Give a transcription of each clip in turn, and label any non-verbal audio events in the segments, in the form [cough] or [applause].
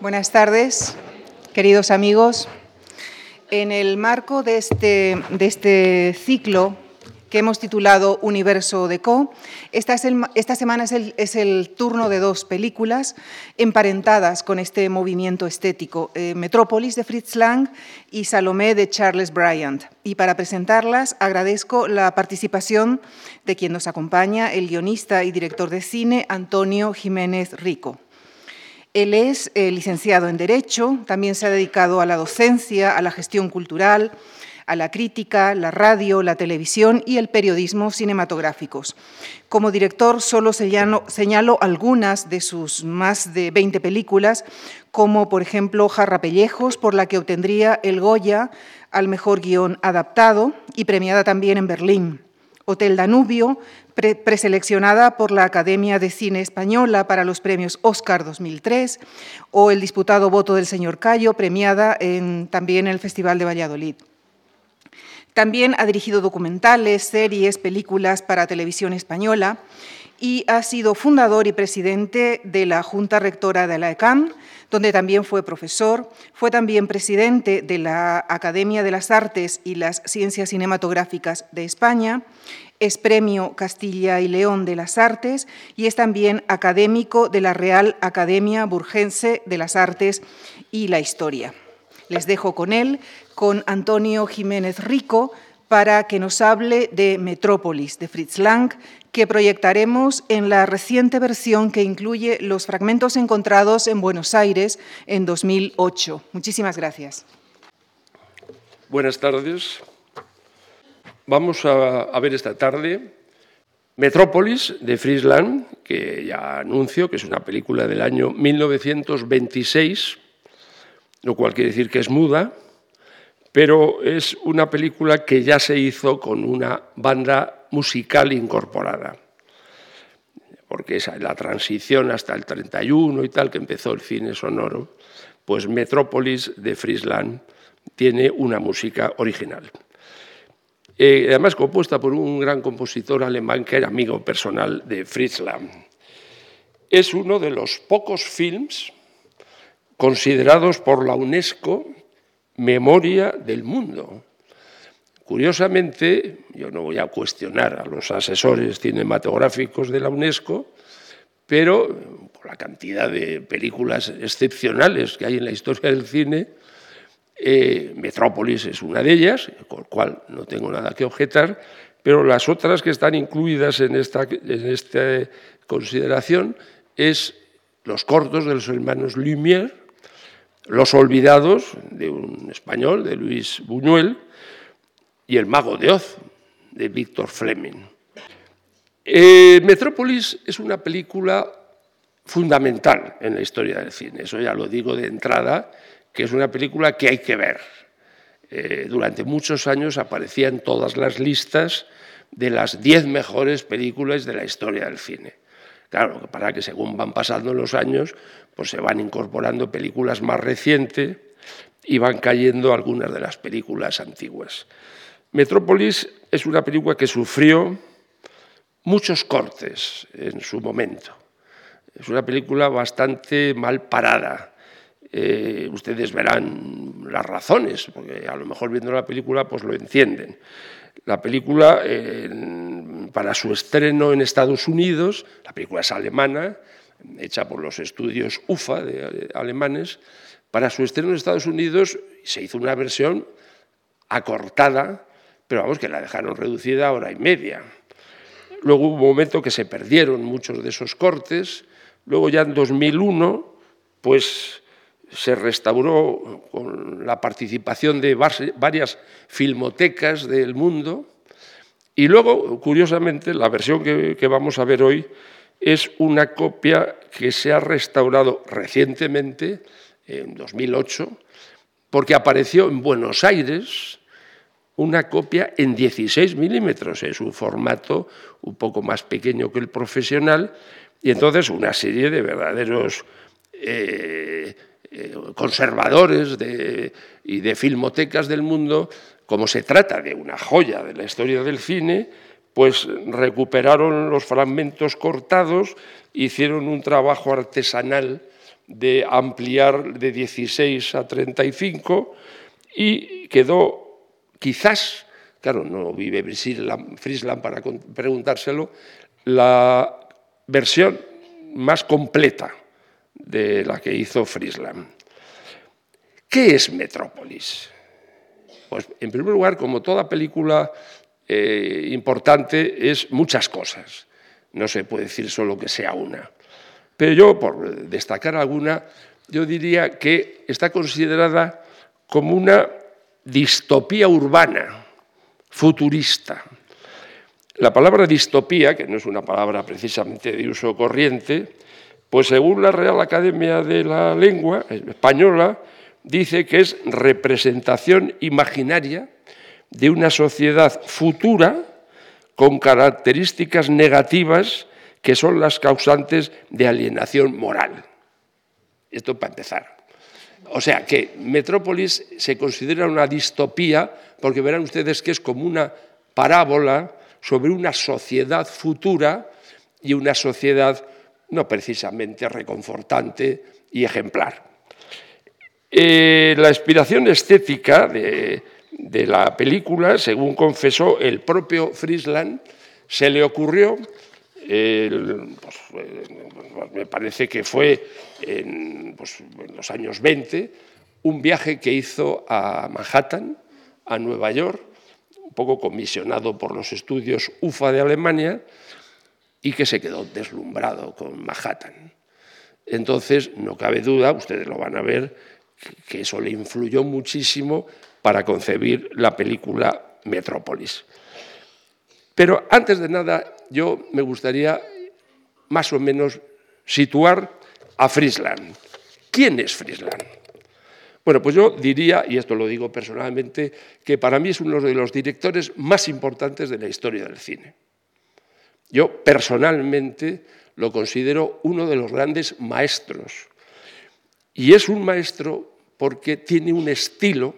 Buenas tardes, queridos amigos. En el marco de este, de este ciclo que hemos titulado Universo de Co. Esta, es esta semana es el, es el, turno de dos películas emparentadas con este movimiento estético, eh, Metrópolis de Fritz Lang y Salomé de Charles Bryant. Y para presentarlas agradezco la participación de quien nos acompaña, el guionista y director de cine Antonio Jiménez Rico. Él es eh, licenciado en Derecho, también se ha dedicado a la docencia, a la gestión cultural, a la crítica, la radio, la televisión y el periodismo cinematográficos. Como director solo señalo, algunas de sus más de 20 películas, como por ejemplo Jarra Pellejos, por la que obtendría el Goya al mejor guion adaptado y premiada también en Berlín. Hotel Danubio, preseleccionada por la Academia de Cine Española para los premios Oscar 2003, o El disputado voto del señor Cayo, premiada también en el Festival de Valladolid. También ha dirigido documentales, series, películas para televisión española y ha sido fundador y presidente de la Junta Rectora de la ECAM, donde también fue profesor. Fue también presidente de la Academia de las Artes y las Ciencias Cinematográficas de España. Es premio Castilla y León de las Artes y es también académico de la Real Academia Burgense de las Artes y la Historia. Les dejo con él, con Antonio Jiménez Rico, para que nos hable de Metrópolis, de Fritz Lang, que proyectaremos en la reciente versión que incluye los fragmentos encontrados en Buenos Aires en 2008. Muchísimas gracias. Buenas tardes. Vamos a, ver esta tarde Metrópolis de Fritz Lang, que ya anuncio que es una película del año 1926 lo cual quiere decir que es muda, pero es una película que ya se hizo con una banda musical incorporada, porque esa la transición hasta el 31 y tal, que empezó el cine sonoro, pues Metrópolis de Friesland tiene una música original. Eh, además compuesta por un gran compositor alemán que era amigo personal de Friesland. Es uno de los pocos films considerados por la UNESCO memoria del mundo. Curiosamente, yo no voy a cuestionar a los asesores cinematográficos de la UNESCO, pero por la cantidad de películas excepcionales que hay en la historia del cine, eh, Metrópolis es una de ellas, con lo cual no tengo nada que objetar, pero las otras que están incluidas en esta, en esta consideración es los cortos de los hermanos Lumière, los Olvidados, de un español, de Luis Buñuel, y El Mago de Oz, de Víctor Fleming. Eh, Metrópolis es una película fundamental en la historia del cine, eso ya lo digo de entrada, que es una película que hay que ver. Eh, durante muchos años aparecía en todas las listas de las diez mejores películas de la historia del cine. Claro, para que según van pasando los años, pues se van incorporando películas más recientes y van cayendo algunas de las películas antiguas. Metrópolis es una película que sufrió muchos cortes en su momento. Es una película bastante mal parada. Eh, ustedes verán las razones, porque a lo mejor viendo la película pues lo entienden. La película, para su estreno en Estados Unidos, la película es alemana, hecha por los estudios UFA de, alemanes, para su estreno en Estados Unidos se hizo una versión acortada, pero vamos, que la dejaron reducida a hora y media. Luego hubo un momento que se perdieron muchos de esos cortes, luego ya en 2001, pues se restauró con la participación de varias filmotecas del mundo. Y luego, curiosamente, la versión que, vamos a ver hoy es una copia que se ha restaurado recientemente, en 2008, porque apareció en Buenos Aires una copia en 16 milímetros, es un formato un poco más pequeño que el profesional, y entonces una serie de verdaderos eh, eh, conservadores y de filmotecas del mundo, como se trata de una joya de la historia del cine, pues recuperaron los fragmentos cortados, hicieron un trabajo artesanal de ampliar de 16 a 35 y quedó quizás, claro, no vive Friesland para preguntárselo, la versión más completa de la que hizo Friesland. ¿Qué es Metrópolis? Pues en primer lugar, como toda película eh, importante, es muchas cosas. No se puede decir solo que sea una. Pero yo, por destacar alguna, yo diría que está considerada como una distopía urbana, futurista. La palabra distopía, que no es una palabra precisamente de uso corriente, pues según la Real Academia de la Lengua Española, dice que es representación imaginaria de una sociedad futura con características negativas que son las causantes de alienación moral. Esto para empezar. O sea que Metrópolis se considera una distopía porque verán ustedes que es como una parábola sobre una sociedad futura y una sociedad no precisamente reconfortante y ejemplar. Eh, la inspiración estética de, la película, según confesó el propio Friesland, se le ocurrió, pues, me parece que fue pues, en, los años 20, un viaje que hizo a Manhattan, a Nueva York, un poco comisionado por los estudios UFA de Alemania, y que se quedó deslumbrado con Manhattan. Entonces, no cabe duda, ustedes lo van a ver, que eso le influyó muchísimo para concebir la película Metrópolis. Pero antes de nada, yo me gustaría más o menos situar a Friesland. ¿Quién es Friesland? Bueno, pues yo diría, y esto lo digo personalmente, que para mí es uno de los directores más importantes de la historia del cine. Yo personalmente lo considero uno de los grandes maestros. Y es un maestro porque tiene un estilo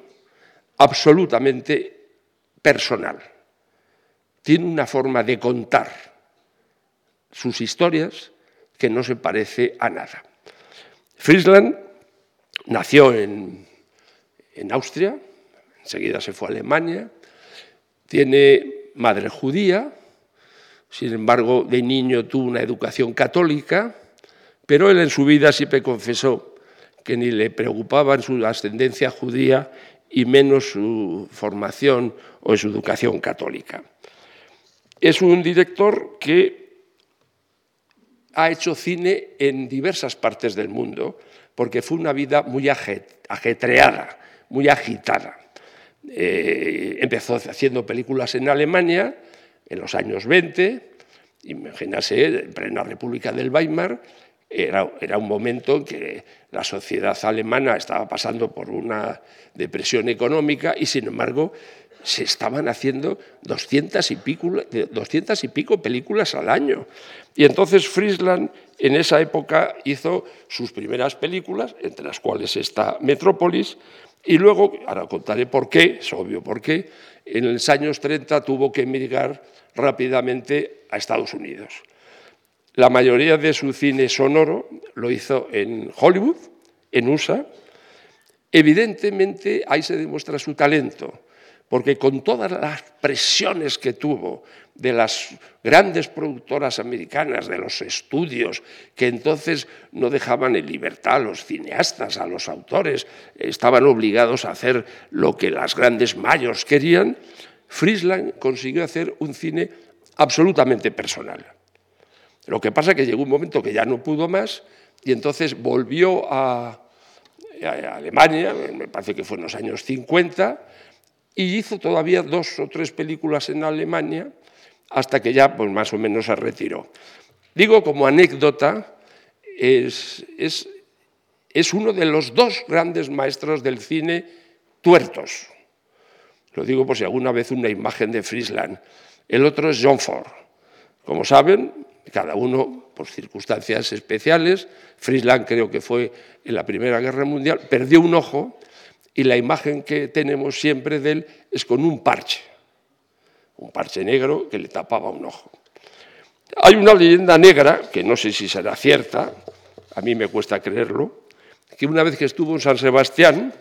absolutamente personal. Tiene una forma de contar sus historias que no se parece a nada. Friesland nació en, en Austria, enseguida se fue a Alemania, tiene madre judía, sin embargo, de niño tuvo una educación católica, pero él en su vida siempre confesó que ni le preocupaba su ascendencia judía y menos su formación o su educación católica. Es un director que ha hecho cine en diversas partes del mundo, porque fue una vida muy ajetreada, muy agitada. Eh, empezó haciendo películas en Alemania, en los años 20, imagínase, en plena República del Weimar, era, era, un momento en que la sociedad alemana estaba pasando por una depresión económica y, sin embargo, se estaban haciendo 200 y, pico, 200 y pico películas al año. Y entonces Friesland en esa época hizo sus primeras películas, entre las cuales está Metrópolis, y luego, ahora contaré por qué, es obvio por qué, en los años 30 tuvo que emigrar rápidamente a Estados Unidos. La mayoría de su cine sonoro lo hizo en Hollywood, en USA. Evidentemente ahí se demuestra su talento, porque con todas las presiones que tuvo de las grandes productoras americanas, de los estudios, que entonces no dejaban en libertad a los cineastas, a los autores, estaban obligados a hacer lo que las grandes mayos querían, Friesland consiguió hacer un cine absolutamente personal. Lo que pasa es que llegó un momento que ya no pudo más y entonces volvió a, Alemania, me parece que fue en los años 50, y hizo todavía dos o tres películas en Alemania hasta que ya pues, más o menos se retiró. Digo como anécdota, es, es uno de los dos grandes maestros del cine tuertos. Lo digo por si alguna vez una imagen de Friesland. El otro es John Ford. Como saben, cada uno por circunstancias especiales, Friesland creo que fue en la Primera Guerra Mundial, perdió un ojo y la imagen que tenemos siempre de él es con un parche, un parche negro que le tapaba un ojo. Hay una leyenda negra, que no sé si será cierta, a mí me cuesta creerlo, que una vez que estuvo en San Sebastián,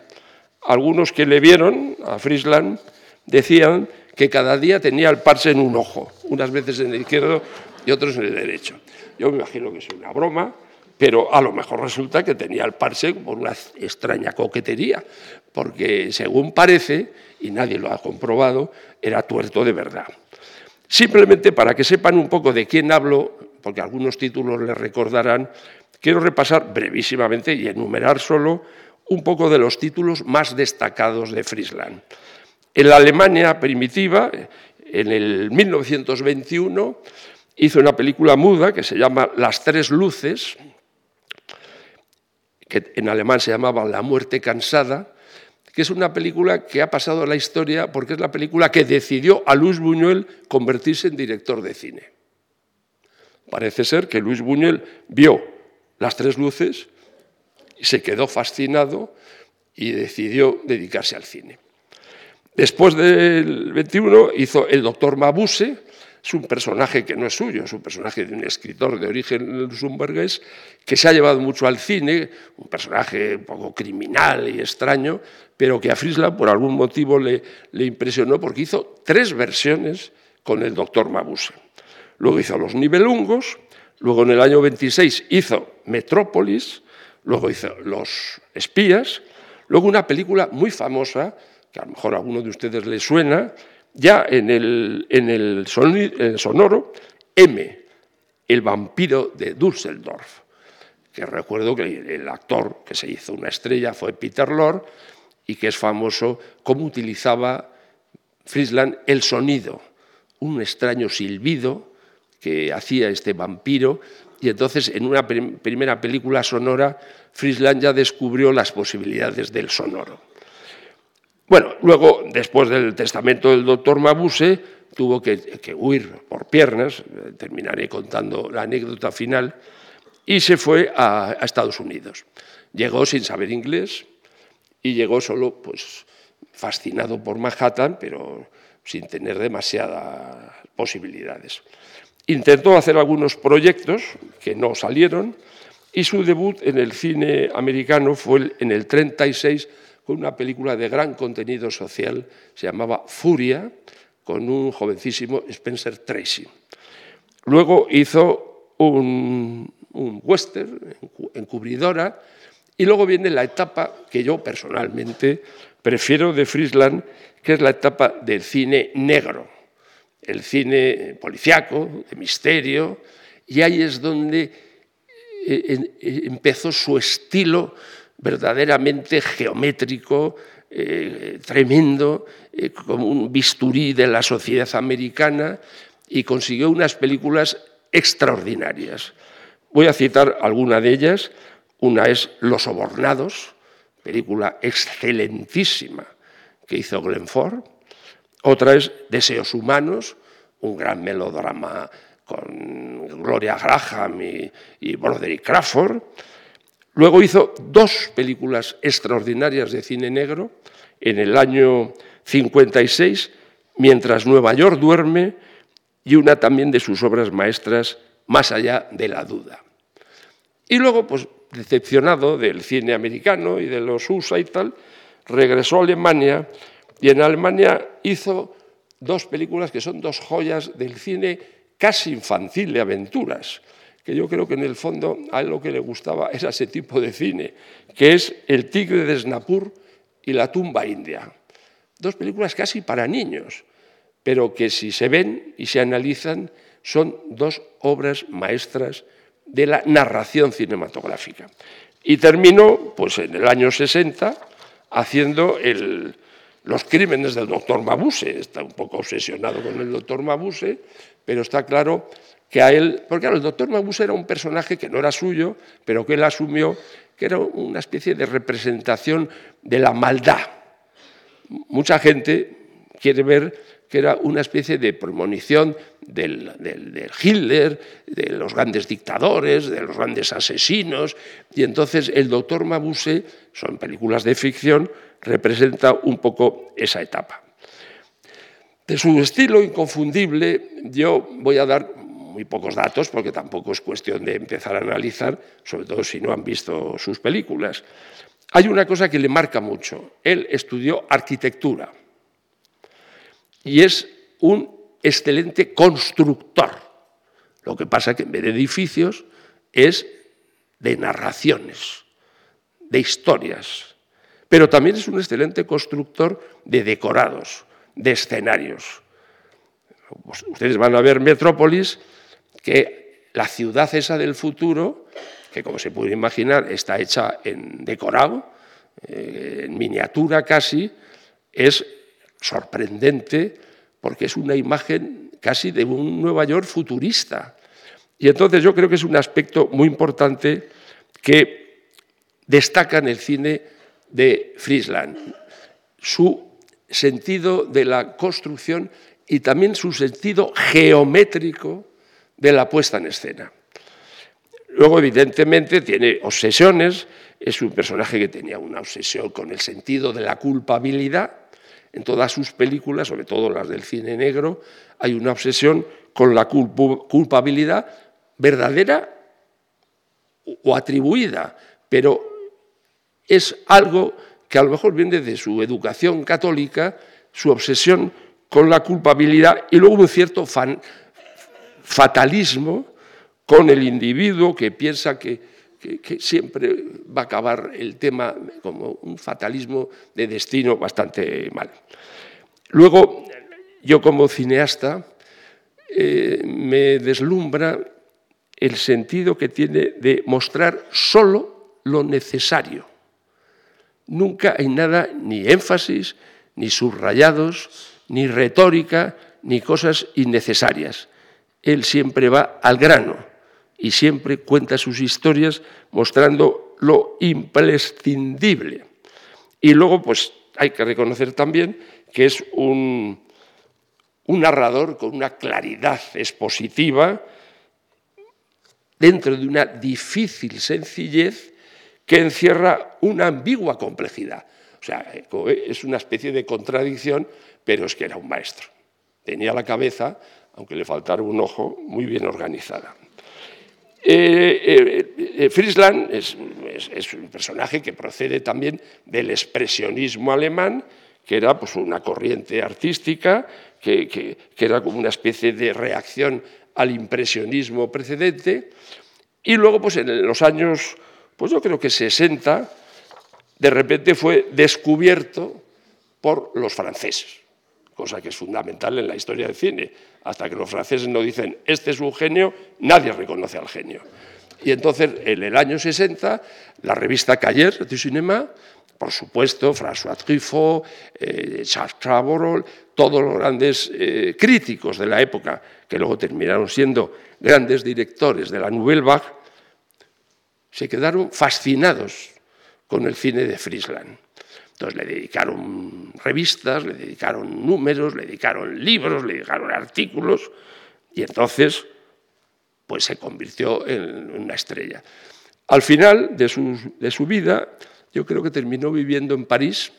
algunos que le vieron a Friesland decían que cada día tenía el parche en un ojo, unas veces en el izquierdo y otros en el derecho. Yo me imagino que es una broma, pero a lo mejor resulta que tenía el parche por una extraña coquetería, porque según parece, y nadie lo ha comprobado, era tuerto de verdad. Simplemente para que sepan un poco de quién hablo, porque algunos títulos les recordarán, quiero repasar brevísimamente y enumerar solo un poco de los títulos más destacados de Friesland. En la Alemania primitiva, en el 1921, hizo una película muda que se llama Las tres luces, que en alemán se llamaba La muerte cansada, que es una película que ha pasado a la historia porque es la película que decidió a Luis Buñuel convertirse en director de cine. Parece ser que Luis Buñuel vio las tres luces se quedó fascinado y decidió dedicarse al cine. Después del 21 hizo El doctor Mabuse, es un personaje que no es suyo, es un personaje de un escritor de origen luxemburgués que se ha llevado mucho al cine, un personaje un poco criminal y extraño, pero que a Friesland por algún motivo le, impresionó porque hizo tres versiones con el doctor Mabuse. Luego hizo Los Nibelungos, luego en el año 26 hizo Metrópolis, luego hizo Los Espías, luego una película muy famosa, que a lo mejor a alguno de ustedes le suena, ya en el, en el sonoro, M, el vampiro de Düsseldorf, que recuerdo que el actor que se hizo una estrella fue Peter Lorre y que es famoso cómo utilizaba Friesland el sonido, un extraño silbido que hacía este vampiro y entonces en una primera película sonora Friesland ya descubrió las posibilidades del sonoro. Bueno, luego, después del testamento del doctor Mabuse, tuvo que, huir por piernas, terminaré contando la anécdota final, y se fue a, Estados Unidos. Llegó sin saber inglés y llegó solo pues, fascinado por Manhattan, pero sin tener demasiadas posibilidades. Intentó hacer algunos proyectos que no salieron y su debut en el cine americano fue en el 36 con una película de gran contenido social, se llamaba Furia, con un jovencísimo Spencer Tracy. Luego hizo un, western encubridora y luego viene la etapa que yo personalmente prefiero de Friesland, que es la etapa del cine negro, el cine policiaco, de misterio, y ahí es donde eh, eh, empezó su estilo verdaderamente geométrico, eh, tremendo, eh, como un bisturí de la sociedad americana, y consiguió unas películas extraordinarias. Voy a citar alguna de ellas. Una es Los Sobornados, película excelentísima que hizo Glenn Ford. Otra es Deseos Humanos, un gran melodrama con Gloria Graham y, y Broderick Crawford. Luego hizo dos películas extraordinarias de cine negro en el año 56, Mientras Nueva York duerme, y una también de sus obras maestras, Más allá de la duda. Y luego, pues decepcionado del cine americano y de los USA y tal, regresó a Alemania y en Alemania hizo dos películas que son dos joyas del cine casi infantil de aventuras que yo creo que en el fondo a él lo que le gustaba era ese tipo de cine, que es El tigre de Snapur y La tumba india. Dos películas casi para niños, pero que si se ven y se analizan son dos obras maestras de la narración cinematográfica. Y terminó pues, en el año 60 haciendo los crímenes del doctor Mabuse. Está un poco obsesionado con el doctor Mabuse, pero está claro que a él, porque el doctor Mabuse era un personaje que no era suyo, pero que él asumió que era una especie de representación de la maldad. Mucha gente quiere ver que era una especie de premonición del, Hitler, de los grandes dictadores, de los grandes asesinos, y entonces el doctor Mabuse, son películas de ficción, representa un poco esa etapa. De su estilo inconfundible, yo voy a dar muy pocos datos, porque tampoco es cuestión de empezar a analizar, sobre todo si no han visto sus películas. Hay una cosa que le marca mucho. Él estudió arquitectura y es un excelente constructor. Lo que pasa que en vez de edificios es de narraciones, de historias. Pero también es un excelente constructor de decorados, de escenarios. Pues ustedes van a ver Metrópolis, que la ciudad esa del futuro, que como se puede imaginar está hecha en decorado, eh, en miniatura casi, es sorprendente porque es una imagen casi de un Nueva York futurista. Y entonces yo creo que es un aspecto muy importante que destaca en el cine de Friesland, su sentido de la construcción y también su sentido geométrico de la puesta en escena. Luego, evidentemente, tiene obsesiones, es un personaje que tenía una obsesión con el sentido de la culpabilidad. En todas sus películas, sobre todo las del cine negro, hay una obsesión con la culpabilidad verdadera o atribuida, pero es algo que a lo mejor viene de su educación católica, su obsesión con la culpabilidad y luego un cierto fatalismo con el individuo que piensa que, siempre va a acabar el tema como un fatalismo de destino bastante mal. Luego, yo como cineasta, eh, me deslumbra el sentido que tiene de mostrar solo lo necesario. Nunca hay nada, ni énfasis, ni subrayados, ni retórica, ni cosas innecesarias. Él siempre va al grano y siempre cuenta sus historias mostrando lo imprescindible. Y luego, pues hay que reconocer también que es un, un narrador con una claridad expositiva dentro de una difícil sencillez que encierra una ambigua complejidad. O sea, es una especie de contradicción, pero es que era un maestro. Tenía la cabeza, aunque le faltara un ojo, muy bien organizada. Eh, eh, eh, Friesland es, un personaje que procede también del expresionismo alemán, que era pues, una corriente artística, que, que, era como una especie de reacción al impresionismo precedente. Y luego, pues en los años pues yo creo que 60, de repente fue descubierto por los franceses, cosa que es fundamental en la historia del cine. Hasta que los franceses no dicen, este es un genio, nadie reconoce al genio. Y entonces, en el año 60, la revista Cahiers du Cinéma, por supuesto, François Truffaut, eh, Charles Chabrol, todos los grandes eh, críticos de la época, que luego terminaron siendo grandes directores de la Nouvelle Vague, se quedaron fascinados con el cine de Friesland. Entonces le dedicaron revistas, le dedicaron números, le dedicaron libros, le dedicaron artículos y entonces pues se convirtió en una estrella. Al final de su, vida, yo creo que terminó viviendo en París,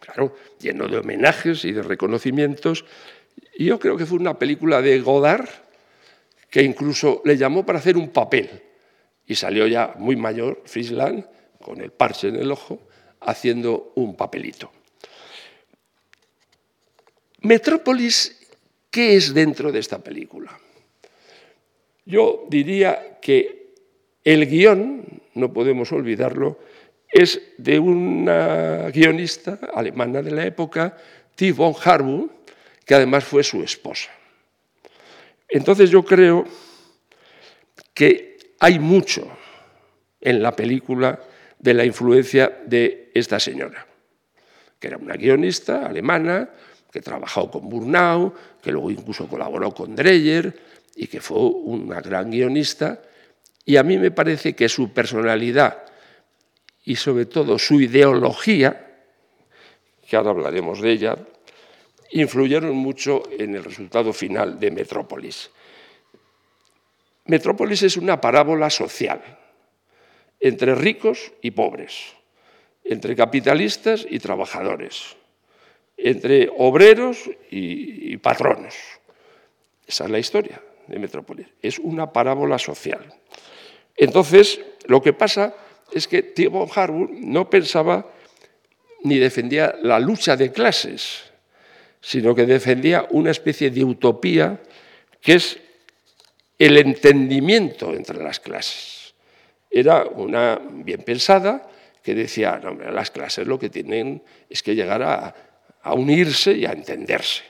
claro, lleno de homenajes y de reconocimientos, y yo creo que fue una película de Godard que incluso le llamó para hacer un papel y salió ya muy mayor, Friesland, con el parche en el ojo, haciendo un papelito. Metrópolis, ¿qué es dentro de esta película? Yo diría que el guion, no podemos olvidarlo, es de una guionista alemana de la época, T. von Harbu, que además fue su esposa. Entonces yo creo que hay mucho en la película de la influencia de esta señora, que era una guionista alemana, que trabajó con Burnau, que luego incluso colaboró con Dreyer y que fue una gran guionista. Y a mí me parece que su personalidad y sobre todo su ideología, que ahora hablaremos de ella, influyeron mucho en el resultado final de Metrópolis. Metrópolis es una parábola social entre ricos y pobres, entre capitalistas y trabajadores, entre obreros y, patronos. Esa es la historia de Metrópolis, es una parábola social. Entonces, lo que pasa es que Theo Harwood no pensaba ni defendía la lucha de clases, sino que defendía una especie de utopía que es el entendimiento entre las clases. Era una bien pensada que decía, las clases lo que tienen es que llegar a, a unirse y a entenderse.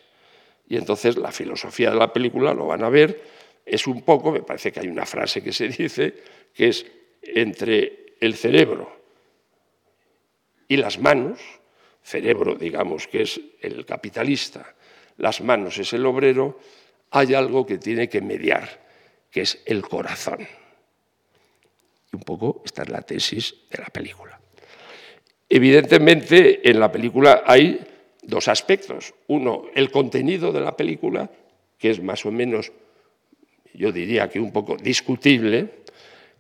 Y entonces la filosofía de la película, lo van a ver, es un poco, me parece que hay una frase que se dice, que es entre el cerebro y las manos, cerebro digamos que es el capitalista, las manos es el obrero, hay algo que tiene que mediar, que es el corazón. Y un poco esta es la tesis de la película. Evidentemente en la película hay dos aspectos. Uno, el contenido de la película, que es más o menos, yo diría que un poco discutible,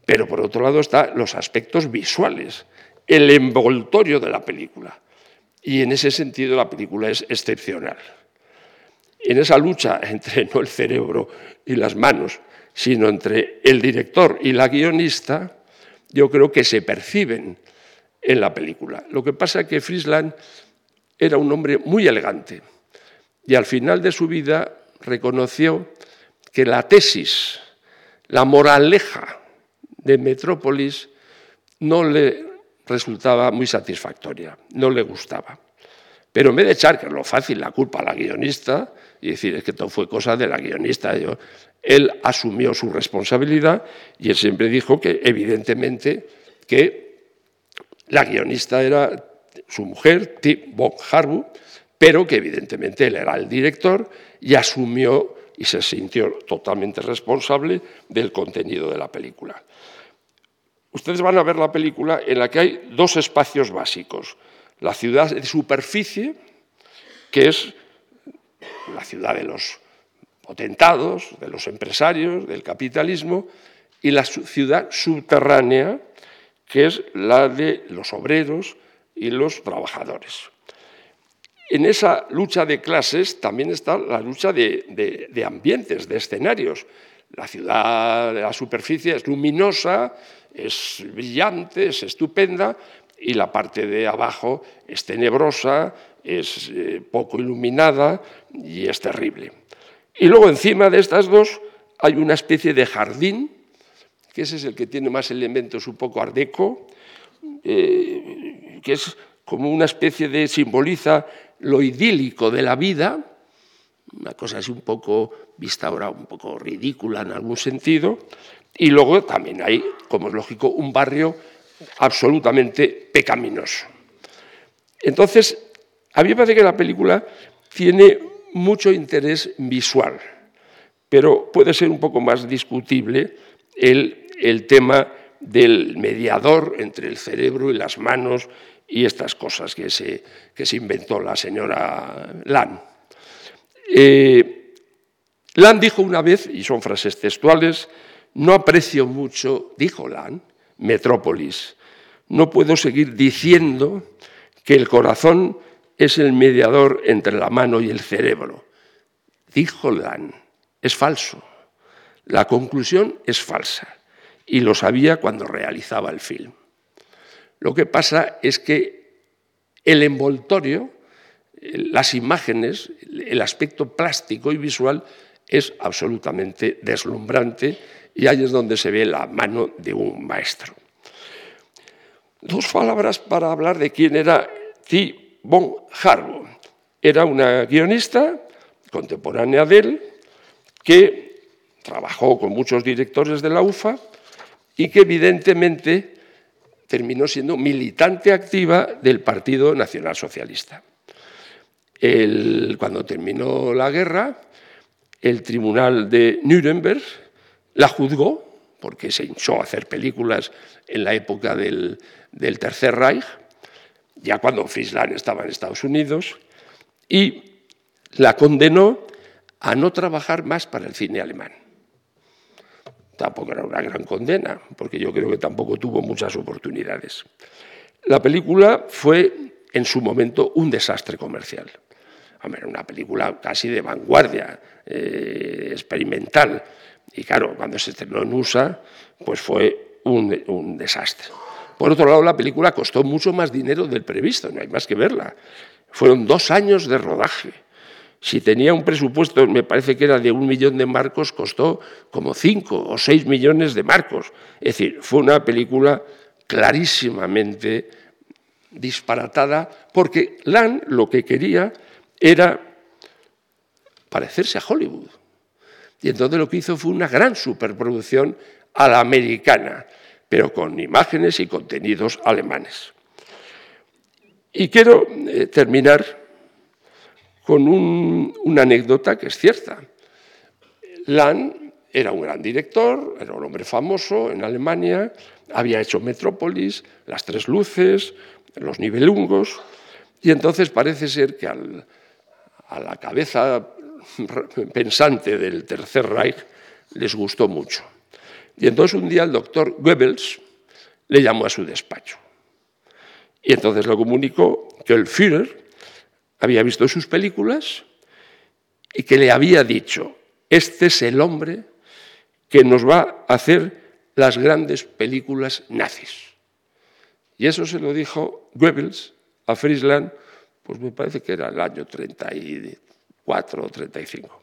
pero por otro lado están los aspectos visuales, el envoltorio de la película. Y en ese sentido la película es excepcional. En esa lucha entre no el cerebro y las manos, sino entre el director y la guionista, yo creo que se perciben en la película. Lo que pasa es que Friesland era un hombre muy elegante y al final de su vida reconoció que la tesis, la moraleja de Metrópolis no le resultaba muy satisfactoria, no le gustaba. Pero en vez de echar, que es lo fácil, la culpa a la guionista y decir es que todo fue cosa de la guionista, él asumió su responsabilidad y él siempre dijo que evidentemente que la guionista era su mujer, Tim Bob Harwood, pero que evidentemente él era el director y asumió y se sintió totalmente responsable del contenido de la película. Ustedes van a ver la película en la que hay dos espacios básicos. La ciudad de superficie, que es la ciudad de los de los empresarios, del capitalismo, y la ciudad subterránea, que es la de los obreros, y los trabajadores. En esa lucha de clases también está la lucha de, ambientes, de escenarios. La ciudad la superficie es luminosa, es brillante, es estupenda, y la parte de abajo es tenebrosa, es eh, poco iluminada y es terrible. Y luego encima de estas dos hay una especie de jardín, que ese es el que tiene más elementos un poco ardeco, eh, que es como una especie de simboliza lo idílico de la vida, una cosa así un poco vista ahora un poco ridícula en algún sentido, y luego también hay, como es lógico, un barrio absolutamente pecaminoso. Entonces, a mí me parece que la película tiene mucho interés visual, pero puede ser un poco más discutible el, el tema del mediador entre el cerebro y las manos y estas cosas que se, que se inventó la señora Lan. Eh, Lan dijo una vez, y son frases textuales, no aprecio mucho, dijo Lan, Metrópolis, no puedo seguir diciendo que el corazón es el mediador entre la mano y el cerebro. Dijo Lan, es falso. La conclusión es falsa y lo sabía cuando realizaba el film. Lo que pasa es que el envoltorio, las imágenes, el aspecto plástico y visual es absolutamente deslumbrante y ahí es donde se ve la mano de un maestro. Dos palabras para hablar de quién era T. von Harbo. Era una guionista contemporánea de él que trabajó con muchos directores de la UFA y que evidentemente terminó siendo militante activa del Partido Nacional Socialista. cuando terminó la guerra, el tribunal de Nuremberg la juzgó, porque se hinchó a hacer películas en la época del Tercer Reich, ya cuando Friesland estaba en Estados Unidos, y la condenó a no trabajar más para el cine alemán. Tampoco era una gran condena, porque yo creo que tampoco tuvo muchas oportunidades. La película fue en su momento un desastre comercial. era una película casi de vanguardia, eh, experimental. Y claro, cuando se estrenó en USA, pues fue un desastre. Por otro lado, la película costó mucho más dinero del previsto, no hay más que verla. Fueron dos años de rodaje. Si tenía un presupuesto, me parece que era de un millón de marcos, costó como cinco o seis millones de marcos. Es decir, fue una película clarísimamente disparatada, porque Lan lo que quería era parecerse a Hollywood. Y entonces lo que hizo fue una gran superproducción a la americana, pero con imágenes y contenidos alemanes. Y quiero eh, terminar con una anécdota que es cierta. Lan era un gran director, era un hombre famoso en Alemania, había hecho Metrópolis, Las Tres Luces, Los Nivelungos, y entonces parece ser que a la cabeza [laughs] pensante del Tercer Reich les gustó mucho. Y entonces un día el doctor Goebbels le llamó a su despacho. Y entonces le comunicó que el Führer había visto sus películas y que le había dicho, este es el hombre que nos va a hacer las grandes películas nazis. Y eso se lo dijo Goebbels a Friesland, pues me parece que era el año 34 o 35.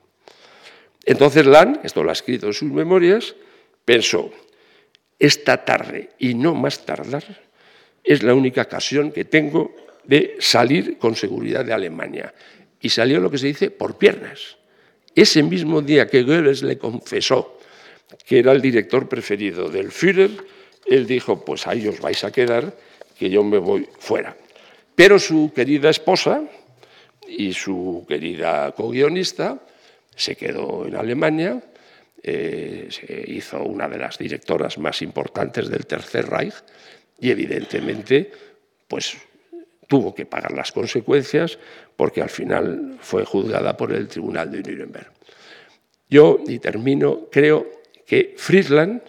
Entonces Land, esto lo ha escrito en sus memorias, pensó, esta tarde y no más tardar es la única ocasión que tengo de salir con seguridad de Alemania. Y salió lo que se dice por piernas. Ese mismo día que Goebbels le confesó que era el director preferido del Führer, él dijo, pues ahí os vais a quedar, que yo me voy fuera. Pero su querida esposa y su querida co-guionista se quedó en Alemania, eh, se hizo una de las directoras más importantes del Tercer Reich y evidentemente pues tuvo que pagar las consecuencias porque al final fue juzgada por el Tribunal de Nuremberg. Yo, y termino, creo que Friedland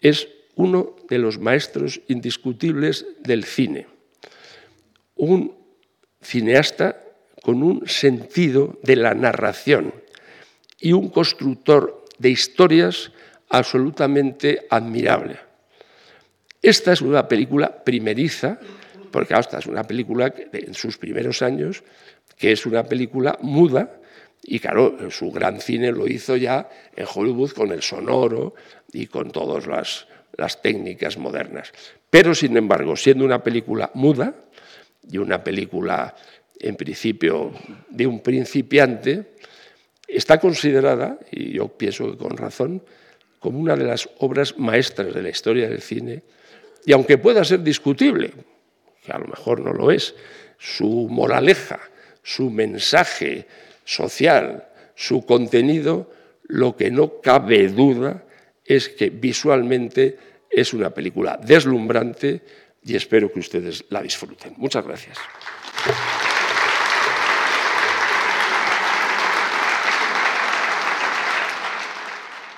es uno de los maestros indiscutibles del cine, un cineasta con un sentido de la narración y un constructor de historias absolutamente admirable. Esta es una película primeriza porque esta es una película en sus primeros años, que es una película muda, y claro, su gran cine lo hizo ya en Hollywood con el sonoro y con todas las, las técnicas modernas. Pero, sin embargo, siendo una película muda y una película, en principio, de un principiante, está considerada, y yo pienso que con razón, como una de las obras maestras de la historia del cine, y aunque pueda ser discutible, que a lo mejor no lo es, su moraleja, su mensaje social, su contenido, lo que no cabe duda es que visualmente es una película deslumbrante y espero que ustedes la disfruten. Muchas gracias.